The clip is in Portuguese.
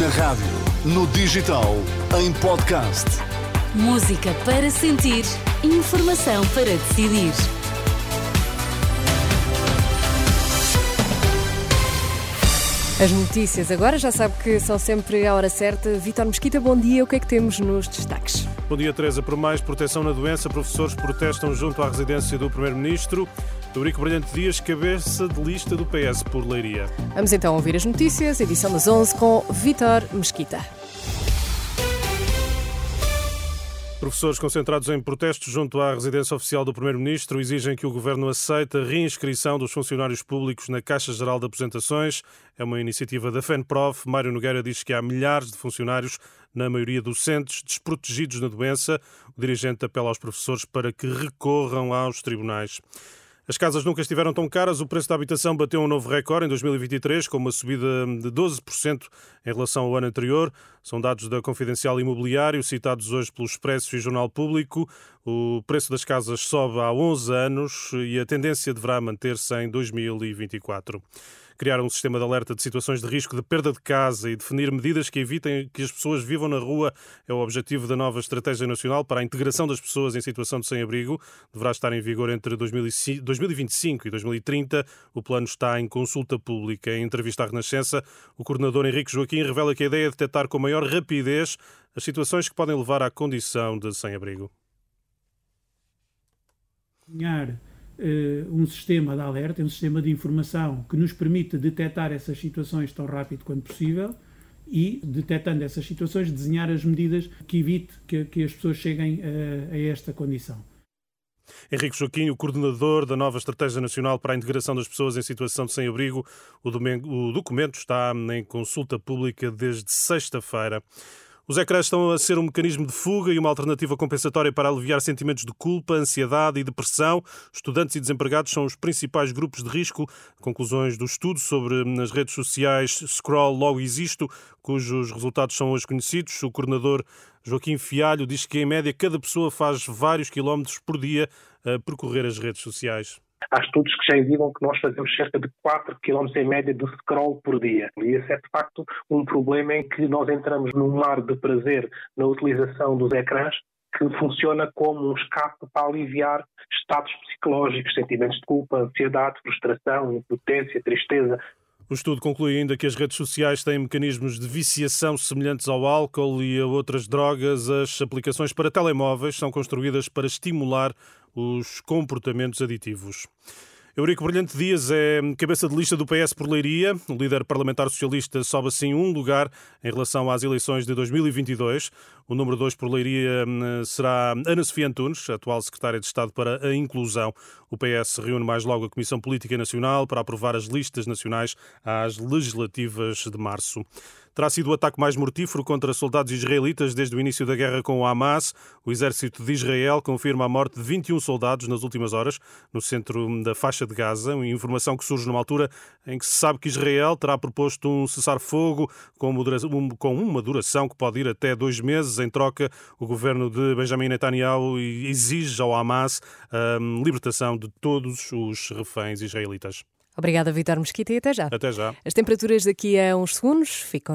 Na rádio, no digital, em podcast. Música para sentir, informação para decidir. As notícias agora já sabe que são sempre à hora certa. Vitor Mesquita, bom dia. O que é que temos nos destaques? Bom dia, Teresa. Por mais proteção na doença, professores protestam junto à residência do Primeiro-Ministro. Eurico Brilhante Dias, cabeça de lista do PS por Leiria. Vamos então ouvir as notícias, edição das 11 com Vitor Mesquita. Professores concentrados em protestos junto à residência oficial do Primeiro-Ministro exigem que o Governo aceite a reinscrição dos funcionários públicos na Caixa Geral de Aposentações. É uma iniciativa da FENPROF. Mário Nogueira diz que há milhares de funcionários, na maioria docentes, desprotegidos na doença. O dirigente apela aos professores para que recorram aos tribunais. As casas nunca estiveram tão caras. O preço da habitação bateu um novo recorde em 2023, com uma subida de 12% em relação ao ano anterior. São dados da Confidencial Imobiliário, citados hoje pelo Expresso e Jornal Público. O preço das casas sobe há 11 anos e a tendência deverá manter-se em 2024 criar um sistema de alerta de situações de risco de perda de casa e definir medidas que evitem que as pessoas vivam na rua é o objetivo da nova Estratégia Nacional para a Integração das Pessoas em Situação de Sem-Abrigo. Deverá estar em vigor entre 2025 e 2030. O plano está em consulta pública. Em entrevista à Renascença, o coordenador Henrique Joaquim revela que a ideia é detectar com maior rapidez as situações que podem levar à condição de sem-abrigo. Uh, um sistema de alerta, um sistema de informação que nos permite detectar essas situações tão rápido quanto possível e, detectando essas situações, desenhar as medidas que evite que, que as pessoas cheguem a, a esta condição. Henrique Joaquim, o coordenador da nova Estratégia Nacional para a Integração das Pessoas em Situação de Sem-Abrigo. O documento está em consulta pública desde sexta-feira. Os ecrãs estão a ser um mecanismo de fuga e uma alternativa compensatória para aliviar sentimentos de culpa, ansiedade e depressão. Estudantes e desempregados são os principais grupos de risco. Conclusões do estudo sobre as redes sociais Scroll Logo Existo, cujos resultados são hoje conhecidos. O coordenador Joaquim Fialho diz que, em média, cada pessoa faz vários quilómetros por dia a percorrer as redes sociais. Há estudos que já indicam que nós fazemos cerca de 4 km em média de scroll por dia. E esse é, de facto, um problema em que nós entramos num mar de prazer na utilização dos ecrãs que funciona como um escape para aliviar estados psicológicos, sentimentos de culpa, ansiedade, frustração, impotência, tristeza. O estudo conclui ainda que as redes sociais têm mecanismos de viciação semelhantes ao álcool e a outras drogas. As aplicações para telemóveis são construídas para estimular os comportamentos aditivos. Eurico Brilhante Dias é cabeça de lista do PS por Leiria. O líder parlamentar socialista sobe assim um lugar em relação às eleições de 2022. O número 2 por Leiria hum, será Ana Sofia Antunes, atual secretária de Estado para a Inclusão. O PS reúne mais logo a Comissão Política Nacional para aprovar as listas nacionais às legislativas de março terá sido o ataque mais mortífero contra soldados israelitas desde o início da guerra com o Hamas. O exército de Israel confirma a morte de 21 soldados nas últimas horas no centro da faixa de Gaza, uma informação que surge numa altura em que se sabe que Israel terá proposto um cessar-fogo com uma duração que pode ir até dois meses. Em troca, o governo de Benjamin Netanyahu exige ao Hamas a libertação de todos os reféns israelitas. Obrigada, Vitor Mesquita, e até já. Até já. As temperaturas daqui a uns segundos ficam